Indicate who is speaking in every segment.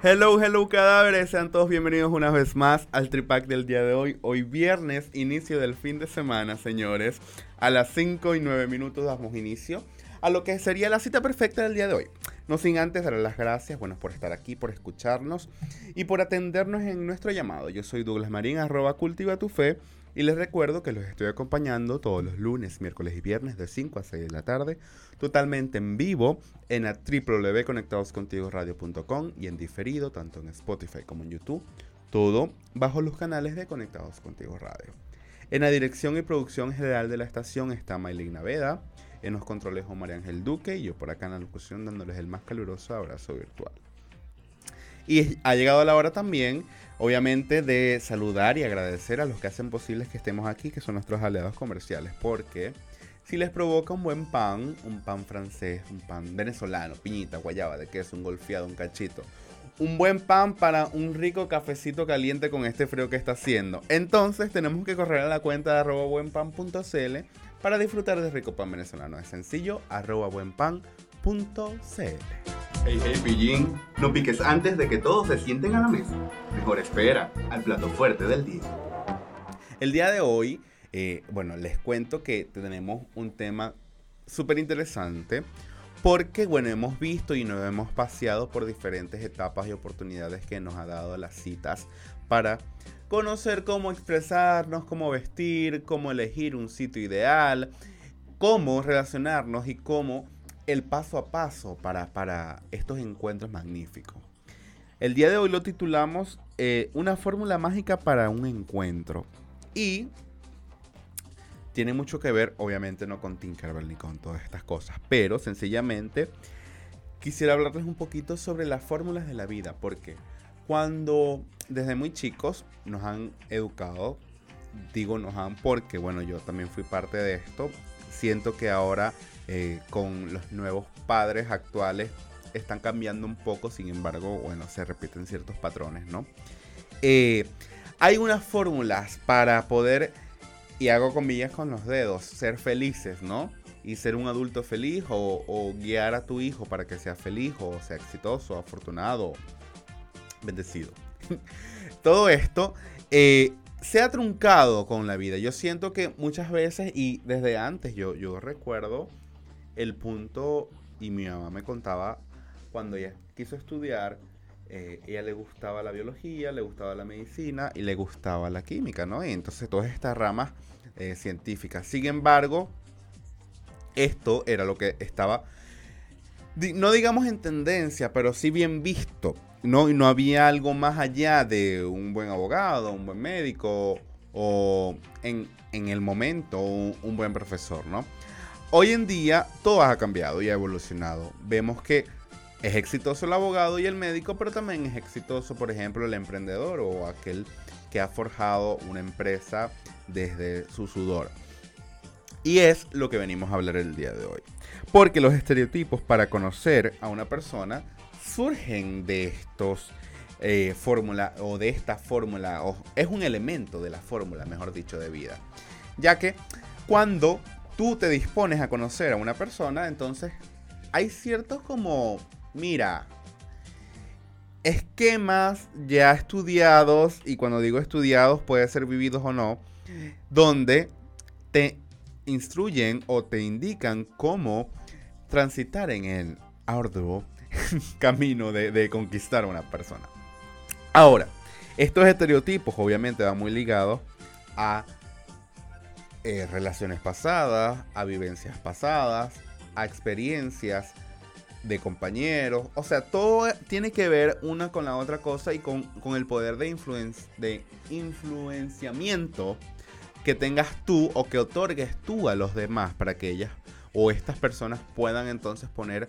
Speaker 1: Hello, hello cadáveres, sean todos bienvenidos una vez más al Tripac del día de hoy. Hoy viernes, inicio del fin de semana, señores. A las 5 y 9 minutos damos inicio a lo que sería la cita perfecta del día de hoy. No sin antes dar las gracias, bueno, por estar aquí, por escucharnos y por atendernos en nuestro llamado. Yo soy Douglas Marín, arroba cultiva tu fe. Y les recuerdo que los estoy acompañando todos los lunes, miércoles y viernes de 5 a 6 de la tarde, totalmente en vivo en la www.conectadoscontigoradio.com y en diferido tanto en Spotify como en YouTube, todo bajo los canales de Conectados Contigo Radio. En la dirección y producción general de la estación está Maylin Naveda, en los controles María Ángel Duque y yo por acá en la locución dándoles el más caluroso abrazo virtual. Y ha llegado la hora también, obviamente, de saludar y agradecer a los que hacen posible que estemos aquí, que son nuestros aliados comerciales, porque si les provoca un buen pan, un pan francés, un pan venezolano, piñita, guayaba, de queso, un golfeado, un cachito, un buen pan para un rico cafecito caliente con este frío que está haciendo. Entonces tenemos que correr a la cuenta de arroba buenpan.cl para disfrutar de rico pan venezolano. Es sencillo, arroba buenpan.cl. Hey, hey, pillín, no piques antes de que todos se sienten a la mesa. Mejor espera al plato fuerte del día. El día de hoy, eh, bueno, les cuento que tenemos un tema súper interesante porque, bueno, hemos visto y nos hemos paseado por diferentes etapas y oportunidades que nos ha dado las citas para conocer cómo expresarnos, cómo vestir, cómo elegir un sitio ideal, cómo relacionarnos y cómo el paso a paso para, para estos encuentros magníficos. El día de hoy lo titulamos eh, Una fórmula mágica para un encuentro. Y tiene mucho que ver, obviamente no con Tinkerbell ni con todas estas cosas, pero sencillamente quisiera hablarles un poquito sobre las fórmulas de la vida, porque cuando desde muy chicos nos han educado, digo nos han porque, bueno, yo también fui parte de esto, siento que ahora eh, con los nuevos padres actuales están cambiando un poco, sin embargo, bueno, se repiten ciertos patrones, ¿no? Eh, hay unas fórmulas para poder, y hago comillas con los dedos, ser felices, ¿no? Y ser un adulto feliz o, guiar a tu hijo para que sea feliz o sea exitoso, afortunado, bendecido. Todo esto eh, se ha truncado con la vida. Yo siento que muchas veces, y desde antes, yo, yo recuerdo el punto, y mi mamá me contaba, cuando ella quiso estudiar, eh, ella le gustaba la biología, le gustaba la medicina y le gustaba la química, ¿no? Y entonces todas estas ramas eh, científicas. Sin embargo, esto era lo que estaba, no digamos en tendencia, pero sí bien visto. No, no había algo más allá de un buen abogado, un buen médico o en, el momento un buen profesor, ¿no? Hoy en día todo ha cambiado y ha evolucionado. Vemos que es exitoso el abogado y el médico, pero también es exitoso, por ejemplo, el emprendedor o aquel que ha forjado una empresa desde su sudor. Y es lo que venimos a hablar el día de hoy. Porque los estereotipos para conocer a una persona surgen de estos eh, fórmula o de esta fórmula, o es un elemento de la fórmula, mejor dicho, de vida. Ya que cuando tú te dispones a conocer a una persona, entonces hay ciertos como, mira, esquemas ya estudiados, y cuando digo estudiados puede ser vividos o no, donde te instruyen o te indican cómo transitar en el arduo camino de, de conquistar a una persona. Ahora, estos estereotipos obviamente van muy ligados a eh, relaciones pasadas, a vivencias pasadas, a experiencias de compañeros. O sea, todo tiene que ver una con la otra cosa y con, el poder de, de influenciamiento que tengas tú o que otorgues tú a los demás para que ellas o estas personas puedan entonces poner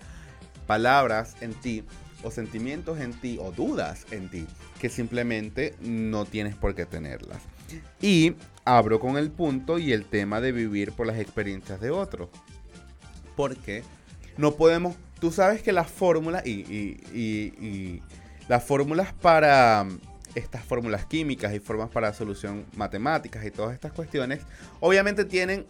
Speaker 1: palabras en ti o sentimientos en ti o dudas en ti que simplemente no tienes por qué tenerlas. Y abro con el punto y el tema de vivir por las experiencias de otros. Porque no podemos, tú sabes que las fórmulas y, las fórmulas para estas fórmulas químicas y formas para solución matemáticas y todas estas cuestiones, obviamente tienen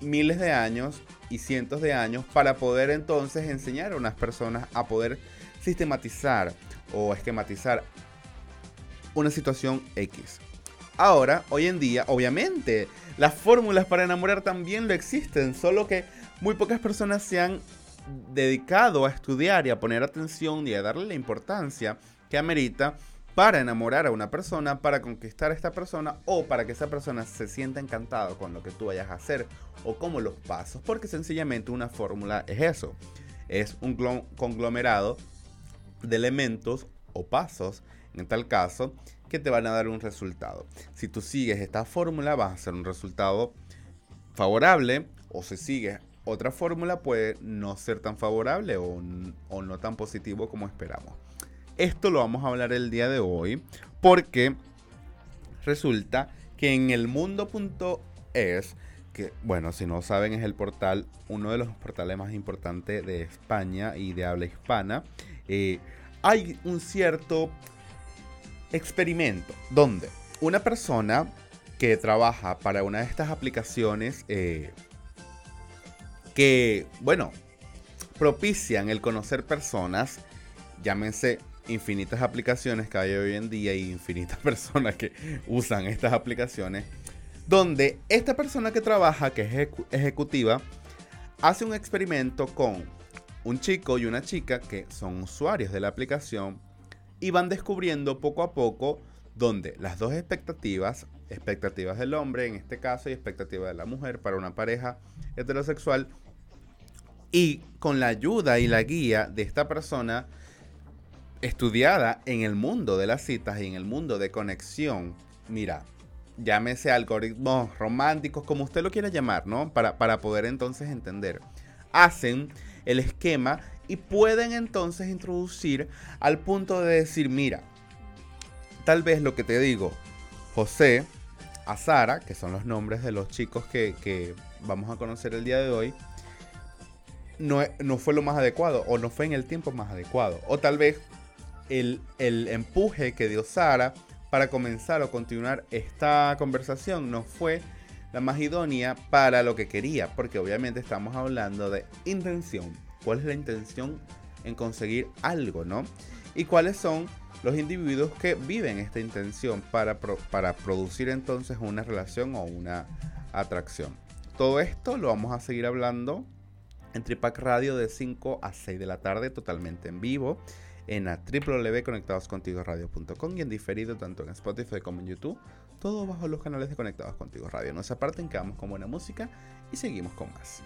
Speaker 1: miles de años y cientos de años para poder entonces enseñar a unas personas a poder sistematizar o esquematizar una situación X. Ahora, hoy en día, obviamente, las fórmulas para enamorar también lo existen, solo que muy pocas personas se han dedicado a estudiar y a poner atención y a darle la importancia que amerita para enamorar a una persona, para conquistar a esta persona o para que esa persona se sienta encantado con lo que tú vayas a hacer o como los pasos, porque sencillamente una fórmula es eso, es un conglomerado de elementos o pasos, en tal caso, que te van a dar un resultado. Si tú sigues esta fórmula vas a hacer un resultado favorable o si sigues otra fórmula puede no ser tan favorable o, o no tan positivo como esperamos. Esto lo vamos a hablar el día de hoy porque resulta que en el mundo.es, que bueno, si no saben es el portal, uno de los portales más importantes de España y de habla hispana, eh, hay un cierto experimento. Donde una persona que trabaja para una de estas aplicaciones eh, que, bueno, propician el conocer personas, llámense infinitas aplicaciones que hay hoy en día y infinitas personas que usan estas aplicaciones, donde esta persona que trabaja, que es ejecutiva, hace un experimento con un chico y una chica que son usuarios de la aplicación y van descubriendo poco a poco donde las dos expectativas, expectativas del hombre en este caso y expectativas de la mujer para una pareja heterosexual, y con la ayuda y la guía de esta persona, estudiada en el mundo de las citas y en el mundo de conexión, mira, llámese algoritmos románticos, como usted lo quiera llamar, ¿no? Para, para poder entonces entender. Hacen el esquema y pueden entonces introducir al punto de decir, mira, tal vez lo que te digo, José, a Sara, que son los nombres de los chicos que, que vamos a conocer el día de hoy, no, no, fue lo más adecuado o no fue en el tiempo más adecuado. O tal vez el, empuje que dio Sara para comenzar o continuar esta conversación no fue la más idónea para lo que quería, porque obviamente estamos hablando de intención. ¿Cuál es la intención en conseguir algo, no? Y cuáles son los individuos que viven esta intención para, para producir entonces una relación o una atracción. Todo esto lo vamos a seguir hablando en Tripac Radio de 5 a 6 de la tarde, totalmente en vivo en la www.conectadoscontigoradio.com y en diferido tanto en Spotify como en YouTube, todo bajo los canales de Conectados Contigo Radio. No se aparten, quedamos con buena música y seguimos con más.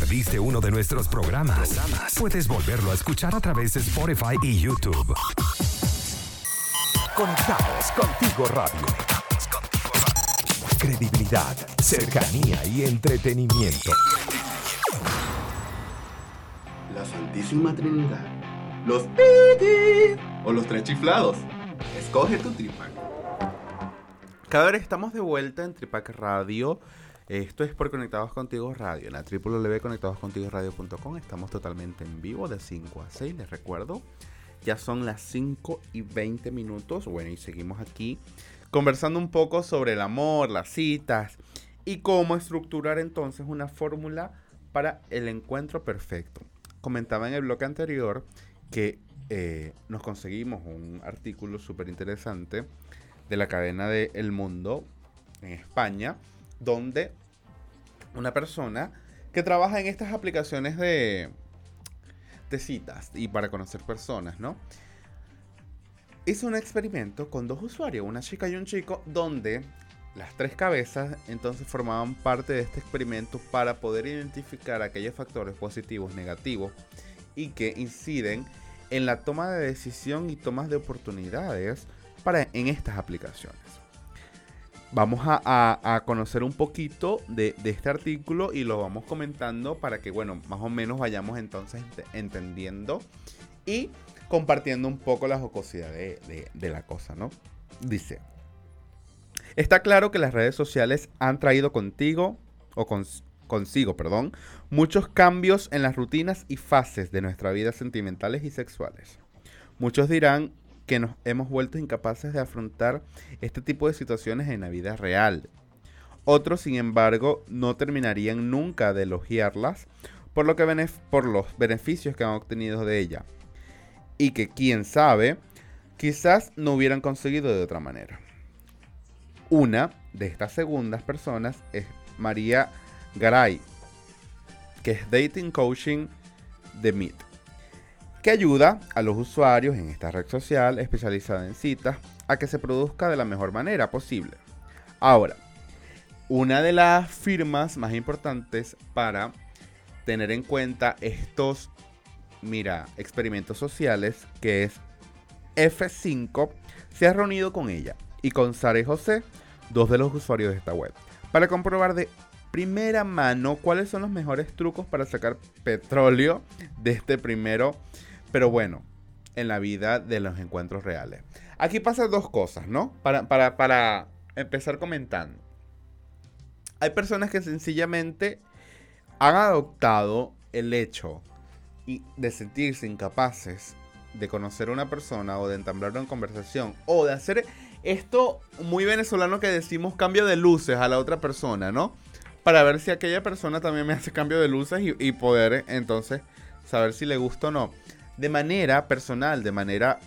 Speaker 2: ¿Te perdiste uno de nuestros programas? Puedes volverlo a escuchar a través de Spotify y YouTube. Conectados Contigo Radio. Credibilidad, cercanía y entretenimiento.
Speaker 1: Santísima Trinidad, los o los tres chiflados. Escoge tu tripac. Cada vez estamos de vuelta en Tripac Radio. Esto es por Conectados Contigo Radio, en la www.conectadoscontigoradio.com. Estamos totalmente en vivo de 5 a 6, les recuerdo. Ya son las 5 y 20 minutos. Bueno, y seguimos aquí conversando un poco sobre el amor, las citas y cómo estructurar entonces una fórmula para el encuentro perfecto comentaba en el bloque anterior que eh, nos conseguimos un artículo súper interesante de la cadena de El Mundo en España, donde una persona que trabaja en estas aplicaciones de, citas y para conocer personas, ¿no? Hizo un experimento con dos usuarios, una chica y un chico, donde las tres cabezas entonces formaban parte de este experimento para poder identificar aquellos factores positivos, negativos y que inciden en la toma de decisión y tomas de oportunidades para, en estas aplicaciones. Vamos a, conocer un poquito de, este artículo y lo vamos comentando para que, bueno, más o menos vayamos entonces entendiendo y compartiendo un poco la jocosidad de, de la cosa, ¿no? Dice, está claro que las redes sociales han traído contigo, o consigo, perdón, muchos cambios en las rutinas y fases de nuestra vida sentimentales y sexuales. Muchos dirán que nos hemos vuelto incapaces de afrontar este tipo de situaciones en la vida real. Otros, sin embargo, no terminarían nunca de elogiarlas por, lo que por los beneficios que han obtenido de ella. Y que, quién sabe, quizás no hubieran conseguido de otra manera. Una de estas segundas personas es María Garay, que es Dating Coaching de Meet que ayuda a los usuarios en esta red social especializada en citas a que se produzca de la mejor manera posible. Ahora, una de las firmas más importantes para tener en cuenta estos, mira, experimentos sociales, que es F5, se ha reunido con ella y con Sara y José, dos de los usuarios de esta web, para comprobar de primera mano cuáles son los mejores trucos para sacar petróleo de este primero pero bueno, en la vida de los encuentros reales. Aquí pasan dos cosas, ¿no? Para, para, empezar comentando. Hay personas que sencillamente han adoptado el hecho de sentirse incapaces de conocer a una persona o de entablar una conversación o de hacer esto muy venezolano que decimos cambio de luces a la otra persona, ¿no? Para ver si aquella persona también me hace cambio de luces y, y poder entonces saber si le gusta o no de manera personal, de manera,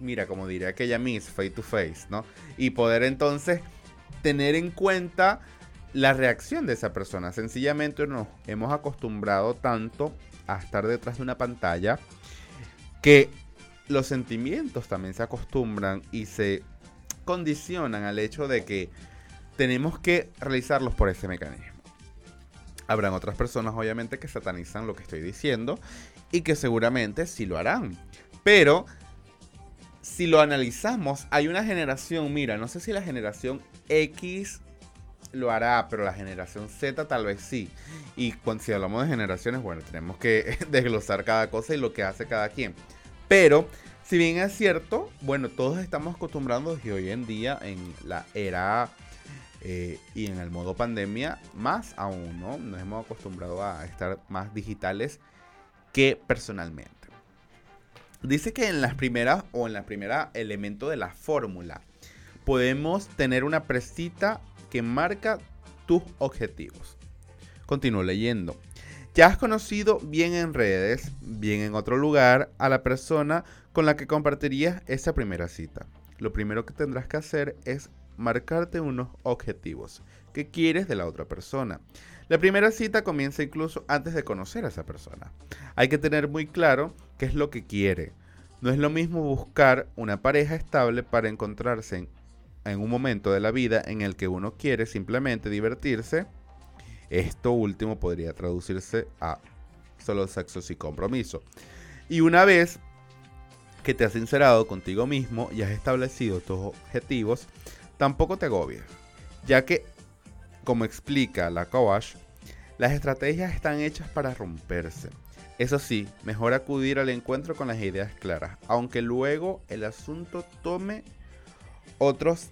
Speaker 1: mira, como diría aquella Miss, face to face, ¿no? Y poder entonces tener en cuenta la reacción de esa persona. Sencillamente nos hemos acostumbrado tanto a estar detrás de una pantalla que los sentimientos también se acostumbran y se condicionan al hecho de que tenemos que realizarlos por ese mecanismo. Habrán otras personas obviamente que satanizan lo que estoy diciendo y que seguramente sí lo harán. Pero si lo analizamos, hay una generación, mira, no sé si la generación X lo hará, pero la generación Z tal vez sí. Y cuando, si hablamos de generaciones, bueno, tenemos que desglosar cada cosa y lo que hace cada quien. Pero, si bien es cierto, bueno, todos estamos acostumbrados y hoy en día en la era eh, y en el modo pandemia, más aún, ¿no? Nos hemos acostumbrado a estar más digitales que personalmente. Dice que en las primeras o en la primera elemento de la fórmula podemos tener una presita que marca tus objetivos. Continúo leyendo. Ya has conocido bien en redes, bien en otro lugar, a la persona con la que compartirías esa primera cita. Lo primero que tendrás que hacer es marcarte unos objetivos que quieres de la otra persona. La primera cita comienza incluso antes de conocer a esa persona. Hay que tener muy claro qué es lo que quiere. No es lo mismo buscar una pareja estable para encontrarse en, un momento de la vida en el que uno quiere simplemente divertirse. Esto último podría traducirse a solo sexo sin compromiso. Y una vez que te has sincerado contigo mismo y has establecido tus objetivos, tampoco te agobies, ya que como explica la coach, las estrategias están hechas para romperse. Eso sí, mejor acudir al encuentro con las ideas claras, aunque luego el asunto tome otros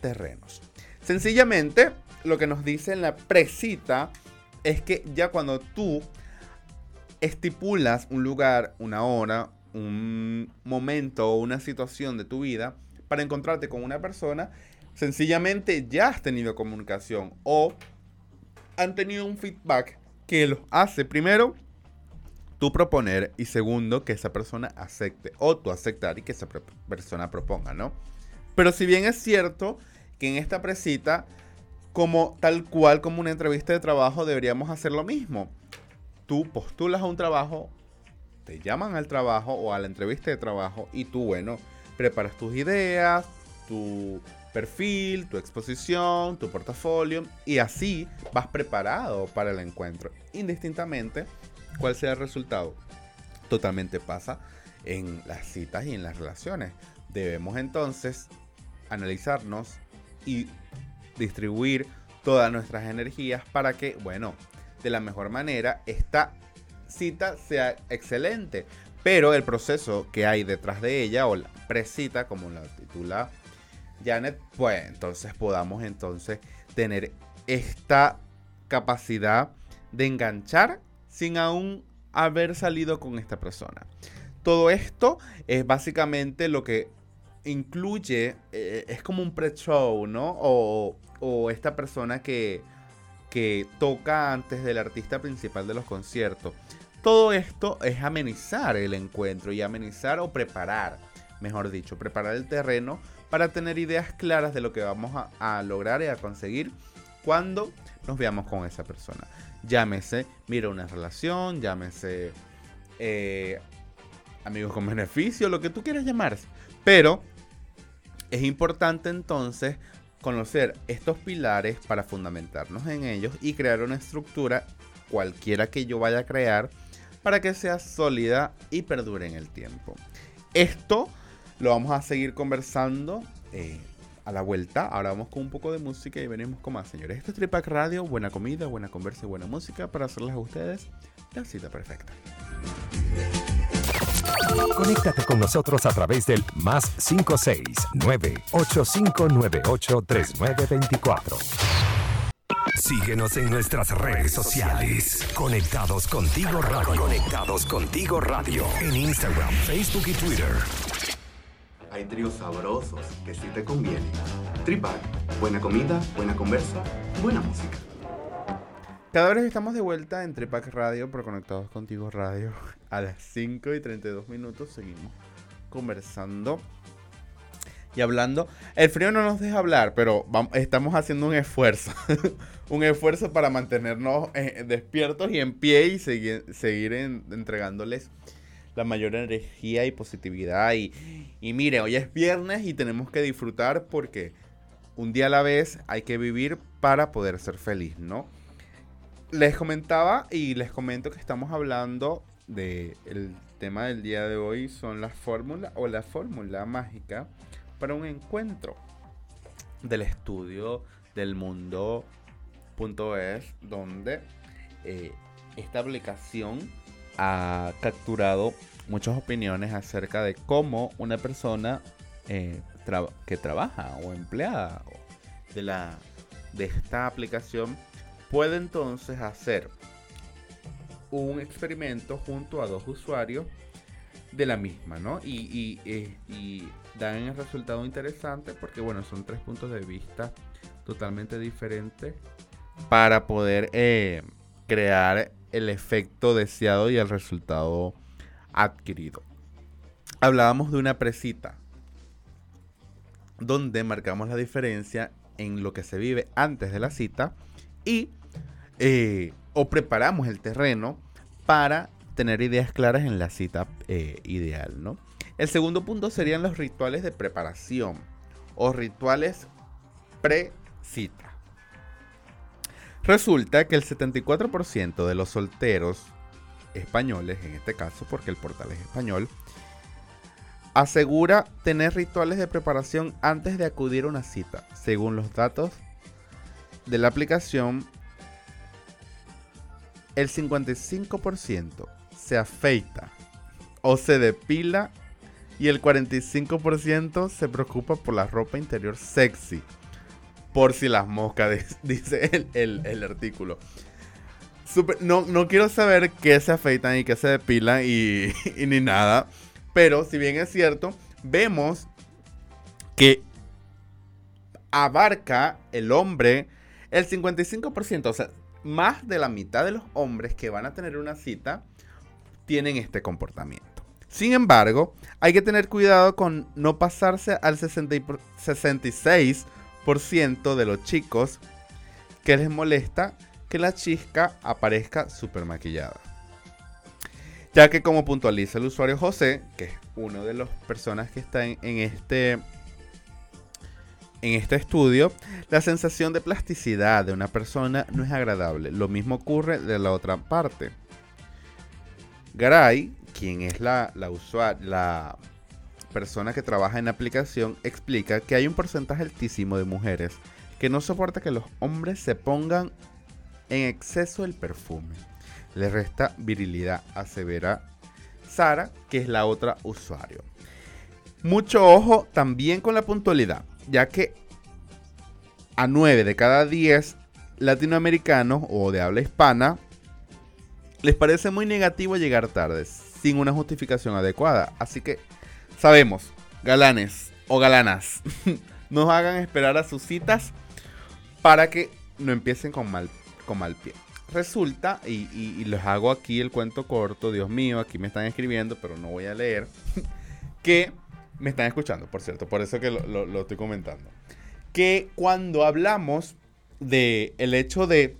Speaker 1: terrenos. Sencillamente, lo que nos dice en la presita es que ya cuando tú estipulas un lugar, una hora, un momento o una situación de tu vida para encontrarte con una persona, sencillamente ya has tenido comunicación o han tenido un feedback que los hace primero tú proponer y segundo que esa persona acepte o tú aceptar y que esa persona proponga, ¿no? Pero si bien es cierto que en esta presita, como tal cual como una entrevista de trabajo, deberíamos hacer lo mismo. Tú postulas a un trabajo, te llaman al trabajo o a la entrevista de trabajo y tú, bueno, preparas tus ideas, tu perfil, tu exposición, tu portafolio y así vas preparado para el encuentro, indistintamente cuál sea el resultado. Totalmente pasa en las citas y en las relaciones. Debemos entonces analizarnos y distribuir todas nuestras energías para que, bueno, de la mejor manera esta cita sea excelente. Pero el proceso que hay detrás de ella, o la precita, como la titula Janet, pues entonces podamos entonces tener esta capacidad de enganchar sin aún haber salido con esta persona. Todo esto es básicamente lo que incluye, eh, es como un pre-show, ¿no? O, o, esta persona que, que toca antes del artista principal de los conciertos. Todo esto es amenizar el encuentro y amenizar o preparar, mejor dicho, preparar el terreno para tener ideas claras de lo que vamos a, lograr y a conseguir cuando nos veamos con esa persona. Llámese, mira una relación, llámese eh, amigos con beneficio, lo que tú quieras llamarse. Pero es importante entonces conocer estos pilares para fundamentarnos en ellos y crear una estructura, cualquiera que yo vaya a crear, para que sea sólida y perdure en el tiempo. Esto lo vamos a seguir conversando eh, a la vuelta. Ahora vamos con un poco de música y venimos con más, señores. Esto es Tripac Radio, buena comida, buena conversa y buena música para hacerles a ustedes la cita perfecta.
Speaker 2: Conéctate con nosotros a través del más 569 8598 3924. Síguenos en nuestras redes sociales. Conectados contigo radio. Conectados contigo radio. En Instagram, Facebook y Twitter.
Speaker 1: Hay tríos sabrosos que sí te convienen. Tripac, buena comida, buena conversa, buena música. Cada vez estamos de vuelta en Tripac Radio, por Conectados Contigo Radio. A las 5 y 32 minutos seguimos conversando y hablando. El frío no nos deja hablar, pero estamos haciendo un esfuerzo. un esfuerzo para mantenernos eh, despiertos y en pie y seguir, seguir entregándoles la mayor energía y positividad. Y, y mire, hoy es viernes y tenemos que disfrutar porque un día a la vez hay que vivir para poder ser feliz, ¿no? Les comentaba y les comento que estamos hablando del tema del día de hoy son las fórmulas o la fórmula mágica para un encuentro del estudio del mundo.es donde eh, esta aplicación ha capturado muchas opiniones acerca de cómo una persona eh, que trabaja o empleada de, la, de esta aplicación puede entonces hacer un experimento junto a dos usuarios de la misma, ¿no? Y, y, dan el resultado interesante porque, bueno, son tres puntos de vista totalmente diferentes para poder eh, crear el efecto deseado y el resultado adquirido. Hablábamos de una presita donde marcamos la diferencia en lo que se vive antes de la cita y eh, o preparamos el terreno para tener ideas claras en la cita eh, ideal, ¿no? El segundo punto serían los rituales de preparación o rituales pre-cita. Resulta que el 74% de los solteros españoles, en este caso porque el portal es español, asegura tener rituales de preparación antes de acudir a una cita. Según los datos de la aplicación, el 55% se afeita o se depila y el 45% se preocupa por la ropa interior sexy. Por si las moscas, dice el, artículo. No, quiero saber qué se afeitan y qué se depilan y, y ni nada. Pero si bien es cierto, vemos que abarca el hombre el 55%. O sea, más de la mitad de los hombres que van a tener una cita tienen este comportamiento. Sin embargo, hay que tener cuidado con no pasarse al 66% de los chicos que les molesta que la chica aparezca súper maquillada. Ya que como puntualiza el usuario José, que es uno de las personas que está en, este en este estudio, la sensación de plasticidad de una persona no es agradable. Lo mismo ocurre de la otra parte. Garay, quien es la, la, persona que trabaja en la aplicación, explica que hay un porcentaje altísimo de mujeres que no soporta que los hombres se pongan en exceso el perfume. Le resta virilidad, asevera Sara, que es la otra usuario. Mucho ojo también con la puntualidad, ya que a 9 de cada 10 latinoamericanos o de habla hispana les parece muy negativo llegar tarde, sin una justificación adecuada. Así que sabemos, galanes o galanas, nos hagan esperar a sus citas para que no empiecen con mal, con mal pie. Resulta, y, les hago aquí el cuento corto, Dios mío, aquí me están escribiendo, pero no voy a leer, que me están escuchando, por cierto, por eso que lo, estoy comentando. Que cuando hablamos de el hecho de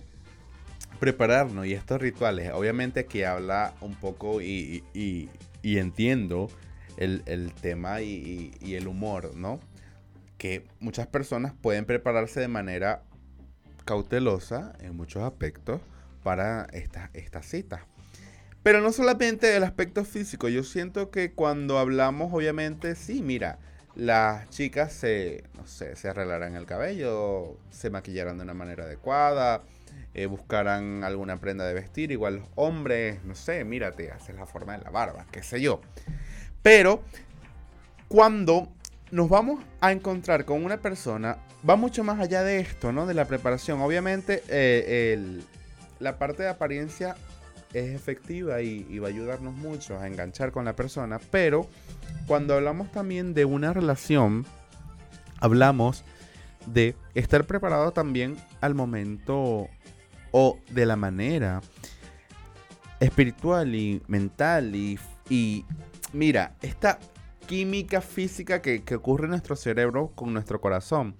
Speaker 1: prepararnos y estos rituales, obviamente que habla un poco y, entiendo el, tema y, el humor, ¿no? Que muchas personas pueden prepararse de manera cautelosa en muchos aspectos para estas esta citas. Pero no solamente del aspecto físico, yo siento que cuando hablamos, obviamente, sí, mira, las chicas se, no sé, se arreglarán el cabello, se maquillarán de una manera adecuada, eh, buscarán alguna prenda de vestir, igual los hombres, no sé, mírate, haces la forma de la barba, qué sé yo. Pero cuando nos vamos a encontrar con una persona, va mucho más allá de esto, ¿no? De la preparación. Obviamente, eh, la parte de apariencia es efectiva y, va a ayudarnos mucho a enganchar con la persona, pero cuando hablamos también de una relación, hablamos de estar preparado también al momento o de la manera espiritual y mental y, mira, esta química física que, ocurre en nuestro cerebro con nuestro corazón.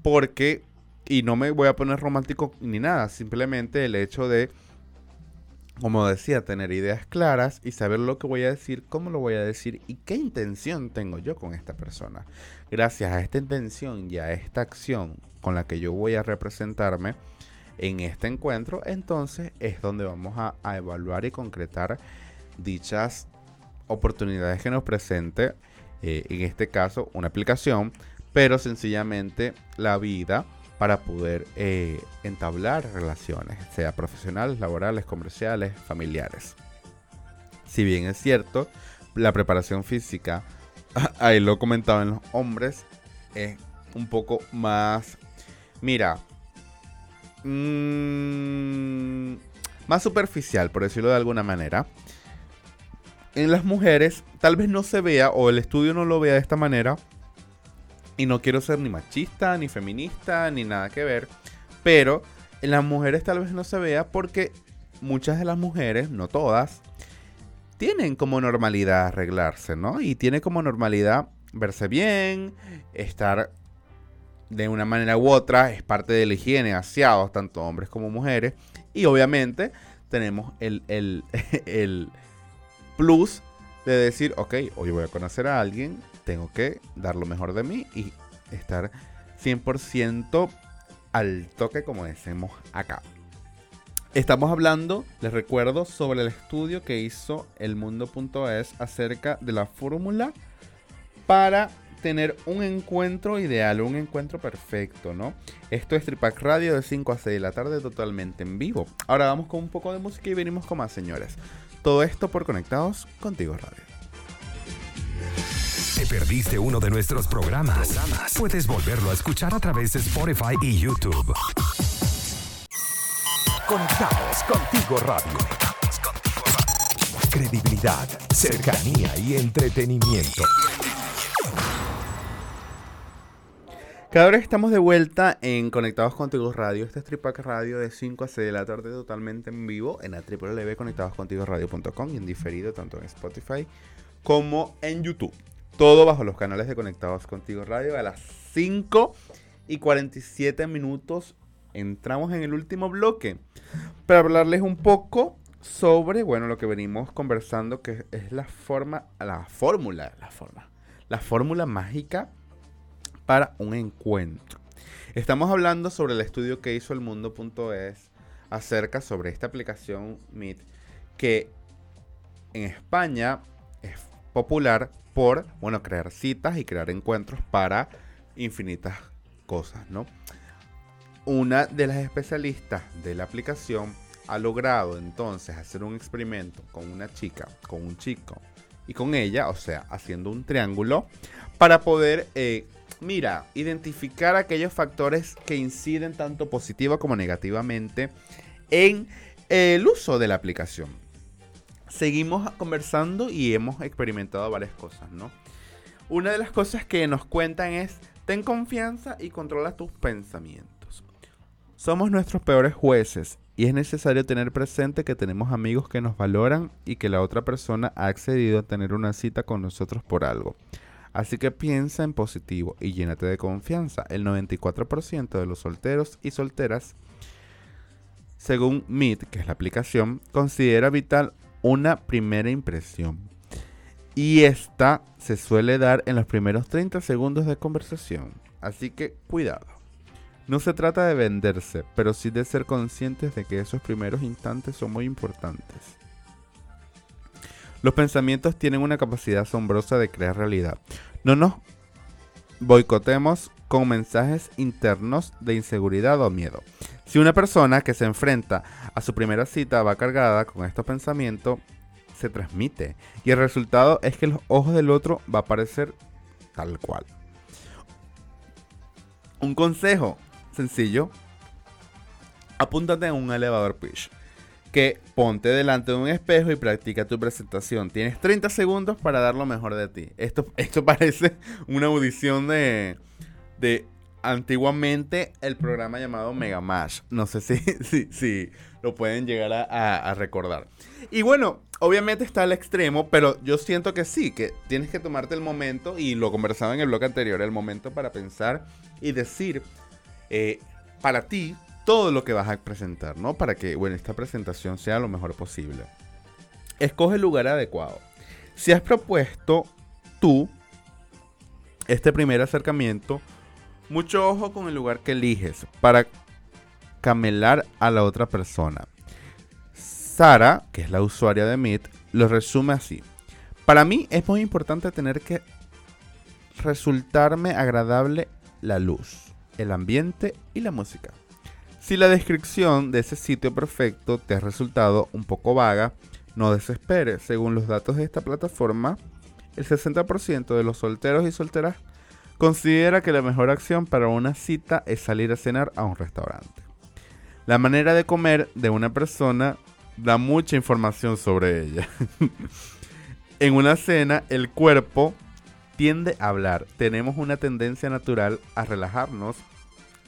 Speaker 1: Porque, y no me voy a poner romántico ni nada, simplemente el hecho de como decía, tener ideas claras y saber lo que voy a decir, cómo lo voy a decir y qué intención tengo yo con esta persona. Gracias a esta intención y a esta acción con la que yo voy a representarme en este encuentro, entonces es donde vamos a, evaluar y concretar dichas oportunidades que nos presente, eh, en este caso, una aplicación, pero sencillamente la vida para poder eh, entablar relaciones, sea profesionales, laborales, comerciales, familiares. Si bien es cierto, la preparación física, ahí lo comentaba en los hombres, es un poco más, mira, mm, más superficial, por decirlo de alguna manera. En las mujeres tal vez no se vea o el estudio no lo vea de esta manera, y no quiero ser ni machista, ni feminista, ni nada que ver. Pero en las mujeres tal vez no se vea porque muchas de las mujeres, no todas, tienen como normalidad arreglarse, ¿no? Y tiene como normalidad verse bien, estar de una manera u otra, es parte de la higiene, aseados, tanto hombres como mujeres. Y obviamente tenemos el, el, el plus de decir, ok, hoy voy a conocer a alguien tengo que dar lo mejor de mí y estar 100% al toque como decimos acá. Estamos hablando, les recuerdo, sobre el estudio que hizo el mundo.es acerca de la fórmula para tener un encuentro ideal, un encuentro perfecto, ¿no? Esto es Tripac Radio de 5 a 6 de la tarde totalmente en vivo. Ahora vamos con un poco de música y venimos con más, señores. Todo esto por Conectados Contigo Radio
Speaker 2: perdiste uno de nuestros programas, puedes volverlo a escuchar a través de Spotify y YouTube. Conectados contigo radio. Credibilidad, cercanía y entretenimiento.
Speaker 1: Cada vez estamos de vuelta en Conectados Contigo Radio. Este es Tripac Radio de 5 a 6 de la tarde totalmente en vivo en la www.conectadoscontigoradio.com y en diferido tanto en Spotify como en YouTube. Todo bajo los canales de Conectados Contigo Radio. A las 5 y 47 minutos entramos en el último bloque para hablarles un poco sobre, bueno, lo que venimos conversando, que es la forma, la fórmula, la forma, la fórmula mágica para un encuentro. Estamos hablando sobre el estudio que hizo el mundo.es acerca sobre esta aplicación Meet que en España es popular por, bueno, crear citas y crear encuentros para infinitas cosas, ¿no? Una de las especialistas de la aplicación ha logrado entonces hacer un experimento con una chica, con un chico y con ella, o sea, haciendo un triángulo, para poder, eh, mira, identificar aquellos factores que inciden tanto positiva como negativamente en el uso de la aplicación. Seguimos conversando y hemos experimentado varias cosas, ¿no? Una de las cosas que nos cuentan es, ten confianza y controla tus pensamientos. Somos nuestros peores jueces y es necesario tener presente que tenemos amigos que nos valoran y que la otra persona ha accedido a tener una cita con nosotros por algo. Así que piensa en positivo y llénate de confianza. El 94% de los solteros y solteras, según Meet, que es la aplicación, considera vital una primera impresión. Y esta se suele dar en los primeros 30 segundos de conversación. Así que cuidado. No se trata de venderse, pero sí de ser conscientes de que esos primeros instantes son muy importantes. Los pensamientos tienen una capacidad asombrosa de crear realidad. No nos boicotemos con mensajes internos de inseguridad o miedo. Si una persona que se enfrenta a su primera cita va cargada con estos pensamientos, se transmite. Y el resultado es que los ojos del otro va a parecer tal cual. Un consejo sencillo. Apúntate en un elevador pitch. Que ponte delante de un espejo y practica tu presentación. Tienes 30 segundos para dar lo mejor de ti. Esto, esto parece una audición de, de antiguamente el programa llamado Mega Mash. No sé si, si, si lo pueden llegar a, recordar. Y bueno, obviamente está al extremo, pero yo siento que sí, que tienes que tomarte el momento, y lo conversaba en el blog anterior, el momento para pensar y decir eh, para ti todo lo que vas a presentar, ¿no? Para que, bueno, esta presentación sea lo mejor posible. Escoge el lugar adecuado. Si has propuesto tú este primer acercamiento, mucho ojo con el lugar que eliges para camelar a la otra persona. Sara, que es la usuaria de Meet, lo resume así. Para mí es muy importante tener que resultarme agradable la luz el ambiente y la música. Si la descripción de ese sitio perfecto te ha resultado un poco vaga, no desesperes. Según los datos de esta plataforma, el 60% de los solteros y solteras considera que la mejor acción para una cita es salir a cenar a un restaurante. La manera de comer de una persona da mucha información sobre ella. en una cena, el cuerpo tiende a hablar. Tenemos una tendencia natural a relajarnos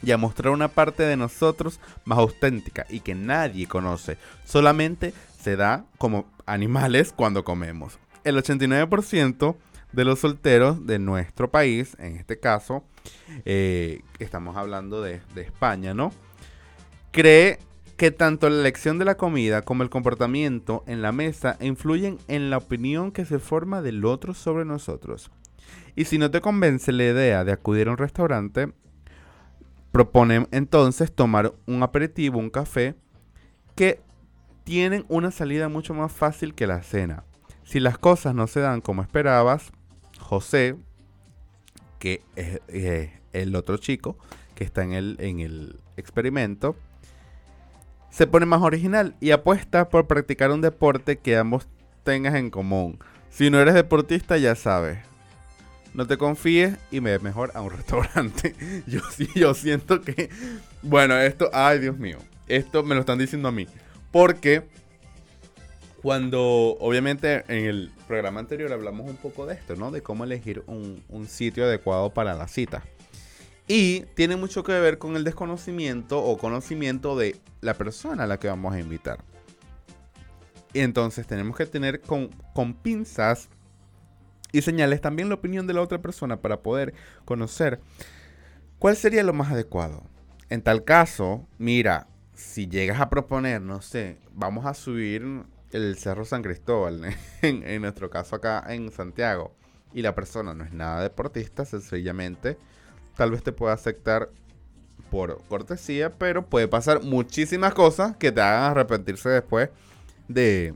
Speaker 1: y a mostrar una parte de nosotros más auténtica y que nadie conoce. Solamente se da como animales cuando comemos. El 89% de los solteros de nuestro país, en este caso, eh, estamos hablando de, de España, ¿no? Cree que tanto la elección de la comida como el comportamiento en la mesa influyen en la opinión que se forma del otro sobre nosotros. Y si no te convence la idea de acudir a un restaurante, proponen entonces tomar un aperitivo, un café, que tienen una salida mucho más fácil que la cena. Si las cosas no se dan como esperabas, José, que es eh, el otro chico que está en el, en el experimento, se pone más original y apuesta por practicar un deporte que ambos tengas en común. Si no eres deportista, ya sabes, no te confíes y me mejor a un restaurante. Yo sí, yo siento que, bueno, esto, ay Dios mío, esto me lo están diciendo a mí. Porque cuando, obviamente, en el programa anterior hablamos un poco de esto, ¿no? De cómo elegir un, un sitio adecuado para la cita. Y tiene mucho que ver con el desconocimiento o conocimiento de la persona a la que vamos a invitar. Y entonces tenemos que tener con, con pinzas y señales también la opinión de la otra persona para poder conocer cuál sería lo más adecuado. En tal caso, mira, si llegas a proponer, no sé, vamos a subir el Cerro San Cristóbal, en, nuestro caso acá en Santiago, y la persona no es nada deportista, sencillamente, tal vez te pueda aceptar por cortesía, pero puede pasar muchísimas cosas que te hagan arrepentirse después de,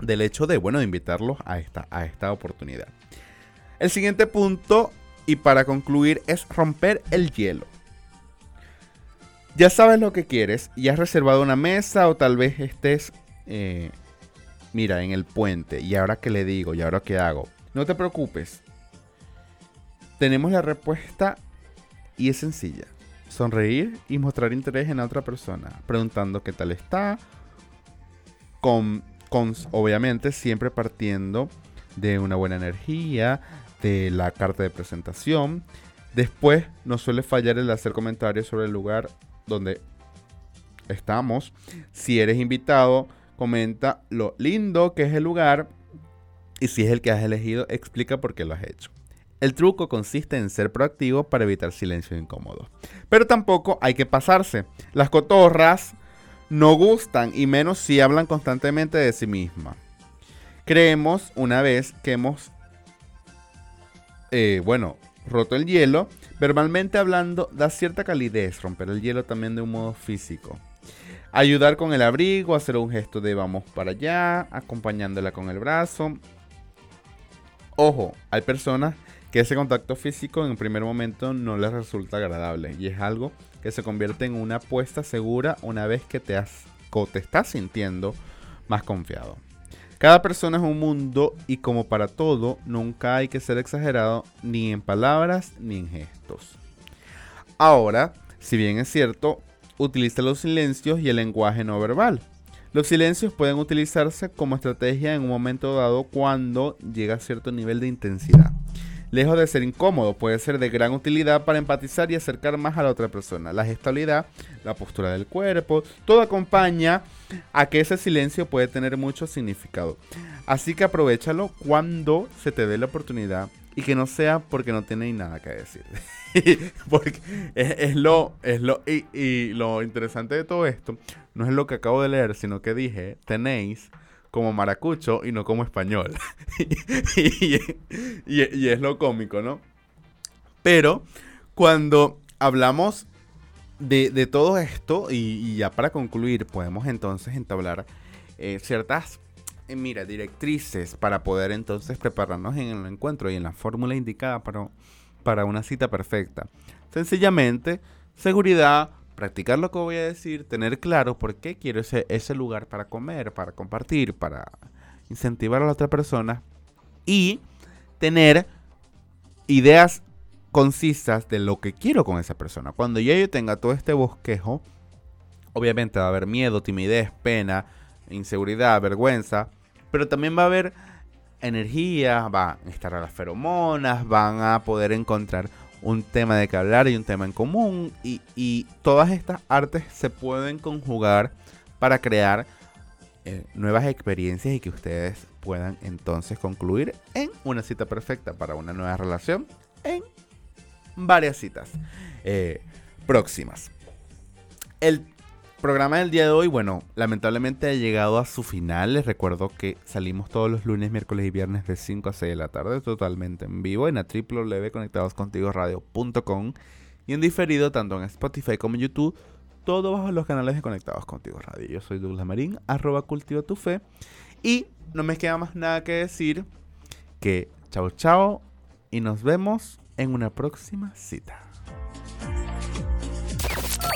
Speaker 1: del hecho de, bueno, de invitarlos a esta, a esta oportunidad. El siguiente punto, y para concluir, es romper el hielo. Ya sabes lo que quieres y has reservado una mesa o tal vez estés, eh, mira, en el puente. ¿Y ahora qué le digo? ¿Y ahora qué hago? No te preocupes. Tenemos la respuesta y es sencilla. Sonreír y mostrar interés en la otra persona, preguntando qué tal está, con, obviamente siempre partiendo de una buena energía, de la carta de presentación. Después no suele fallar el hacer comentarios sobre el lugar donde estamos. Si eres invitado, comenta lo lindo que es el lugar y si es el que has elegido, explica por qué lo has hecho. El truco consiste en ser proactivo para evitar silencio incómodo. Pero tampoco hay que pasarse. Las cotorras no gustan y menos si hablan constantemente de sí mismas. Creemos una vez que hemos, eh, bueno, roto el hielo, verbalmente hablando da cierta calidez romper el hielo también de un modo físico. Ayudar con el abrigo, hacer un gesto de vamos para allá, acompañándola con el brazo. Ojo, hay personas que ese contacto físico en primer momento no les resulta agradable y es algo que se convierte en una apuesta segura una vez que te, has, te estás sintiendo más confiado. Cada persona es un mundo y como para todo, nunca hay que ser exagerado ni en palabras ni en gestos. Ahora, si bien es cierto, utiliza los silencios y el lenguaje no verbal. Los silencios pueden utilizarse como estrategia en un momento dado cuando llega a cierto nivel de intensidad. Lejos de ser incómodo, puede ser de gran utilidad para empatizar y acercar más a la otra persona. La gestualidad, la postura del cuerpo, todo acompaña a que ese silencio puede tener mucho significado. Así que aprovechalo cuando se te dé la oportunidad y que no sea porque no tenéis nada que decir. porque es, lo, es lo, y, y lo interesante de todo esto no es lo que acabo de leer, sino que dije, tenéis como maracucho y no como español. y, es lo cómico, ¿no? Pero cuando hablamos de, todo esto, y, ya para concluir, podemos entonces entablar eh, ciertas, eh, mira, directrices para poder entonces prepararnos en el encuentro y en la fórmula indicada para, para una cita perfecta. Sencillamente, seguridad, practicar lo que voy a decir, tener claro por qué quiero ese, lugar para comer, para compartir, para incentivar a la otra persona y tener ideas concisas de lo que quiero con esa persona. Cuando ya yo tenga todo este bosquejo, obviamente va a haber miedo, timidez, pena, inseguridad, vergüenza, pero también va a haber energía, va a estar a las feromonas, van a poder encontrar un tema de que hablar y un tema en común. Y, todas estas artes se pueden conjugar para crear eh, nuevas experiencias y que ustedes puedan entonces concluir en una cita perfecta para una nueva relación en varias citas eh, próximas. El programa del día de hoy, bueno, lamentablemente ha llegado a su final. Les recuerdo que salimos todos los lunes, miércoles y viernes de 5 a 6 de la tarde, totalmente en vivo en www.conectadoscontigo.radio.com y en diferido tanto en Spotify como en YouTube, todo bajo los canales de Conectados Contigo Radio. Yo soy Douglas Marín, arroba cultiva tu fe. Y no me queda más nada que decir que chao chao y nos vemos en una próxima cita.